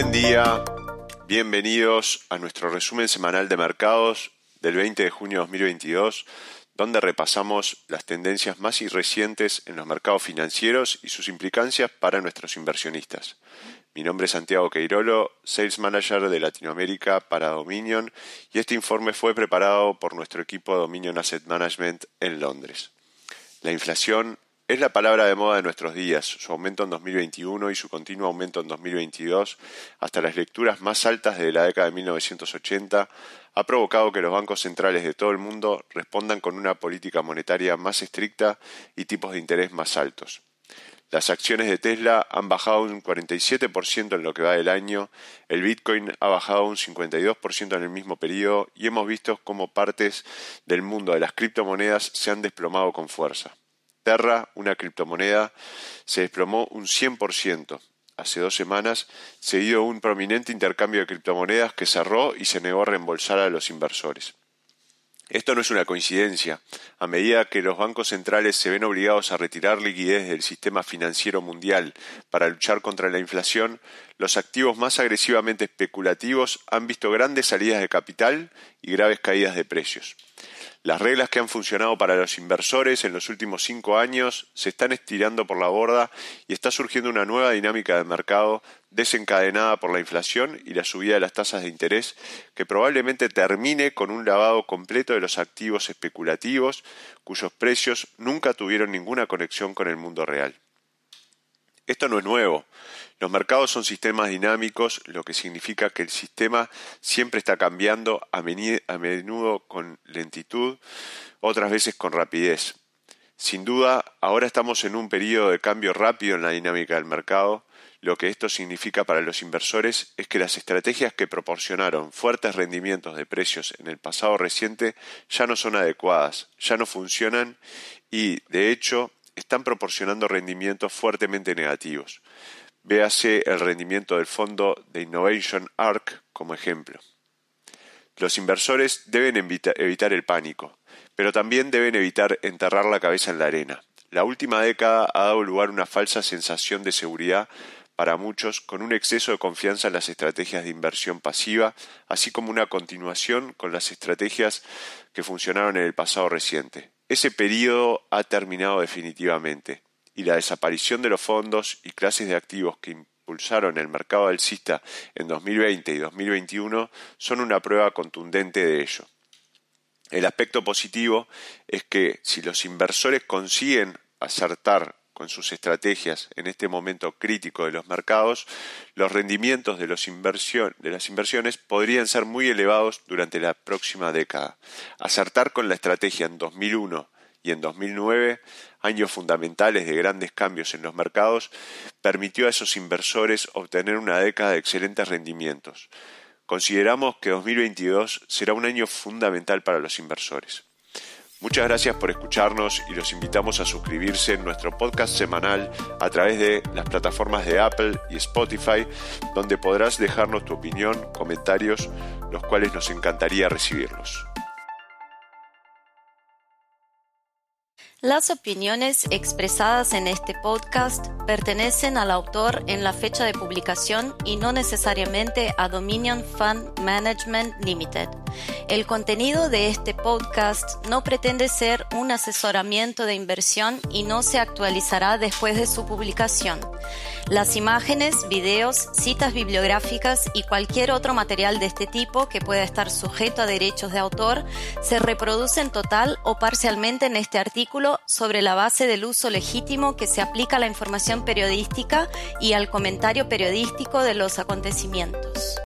Buen día, bienvenidos a nuestro resumen semanal de mercados del 20 de junio de 2022, donde repasamos las tendencias más recientes en los mercados financieros y sus implicancias para nuestros inversionistas. Mi nombre es Santiago Queirolo, Sales Manager de Latinoamérica para Dominion, y este informe fue preparado por nuestro equipo Dominion Asset Management en Londres. La inflación es la palabra de moda de nuestros días. Su aumento en 2021 y su continuo aumento en 2022, hasta las lecturas más altas de la década de 1980, ha provocado que los bancos centrales de todo el mundo respondan con una política monetaria más estricta y tipos de interés más altos. Las acciones de Tesla han bajado un 47% en lo que va del año, el Bitcoin ha bajado un 52% en el mismo periodo y hemos visto cómo partes del mundo de las criptomonedas se han desplomado con fuerza. Una criptomoneda, se desplomó un 100% hace dos semanas, seguido un prominente intercambio de criptomonedas que cerró y se negó a reembolsar a los inversores. Esto no es una coincidencia. A medida que los bancos centrales se ven obligados a retirar liquidez del sistema financiero mundial para luchar contra la inflación, los activos más agresivamente especulativos han visto grandes salidas de capital y graves caídas de precios. Las reglas que han funcionado para los inversores en los últimos cinco años se están estirando por la borda y está surgiendo una nueva dinámica de mercado desencadenada por la inflación y la subida de las tasas de interés que probablemente termine con un lavado completo de los activos especulativos cuyos precios nunca tuvieron ninguna conexión con el mundo real. Esto no es nuevo. Los mercados son sistemas dinámicos, lo que significa que el sistema siempre está cambiando, a menudo con lentitud, otras veces con rapidez. Sin duda, ahora estamos en un periodo de cambio rápido en la dinámica del mercado. Lo que esto significa para los inversores es que las estrategias que proporcionaron fuertes rendimientos de precios en el pasado reciente ya no son adecuadas, ya no funcionan y, de hecho, están proporcionando rendimientos fuertemente negativos. Véase el rendimiento del fondo de Innovation ARC como ejemplo. Los inversores deben evitar el pánico, pero también deben evitar enterrar la cabeza en la arena. La última década ha dado lugar a una falsa sensación de seguridad para muchos con un exceso de confianza en las estrategias de inversión pasiva, así como una continuación con las estrategias que funcionaron en el pasado reciente. Ese periodo ha terminado definitivamente y la desaparición de los fondos y clases de activos que impulsaron el mercado alcista en 2020 y 2021 son una prueba contundente de ello. El aspecto positivo es que si los inversores consiguen acertar con sus estrategias en este momento crítico de los mercados, los rendimientos de, las inversiones podrían ser muy elevados durante la próxima década. Acertar con la estrategia en 2001 y en 2009, años fundamentales de grandes cambios en los mercados, permitió a esos inversores obtener una década de excelentes rendimientos. Consideramos que 2022 será un año fundamental para los inversores. Muchas gracias por escucharnos y los invitamos a suscribirse en nuestro podcast semanal a través de las plataformas de Apple y Spotify, donde podrás dejarnos tu opinión, comentarios, los cuales nos encantaría recibirlos. Las opiniones expresadas en este podcast pertenecen al autor en la fecha de publicación y no necesariamente a Dominion Fund Management Limited. El contenido de este podcast no pretende ser un asesoramiento de inversión y no se actualizará después de su publicación. Las imágenes, videos, citas bibliográficas y cualquier otro material de este tipo que pueda estar sujeto a derechos de autor se reproducen total o parcialmente en este artículo sobre la base del uso legítimo que se aplica a la información periodística y al comentario periodístico de los acontecimientos.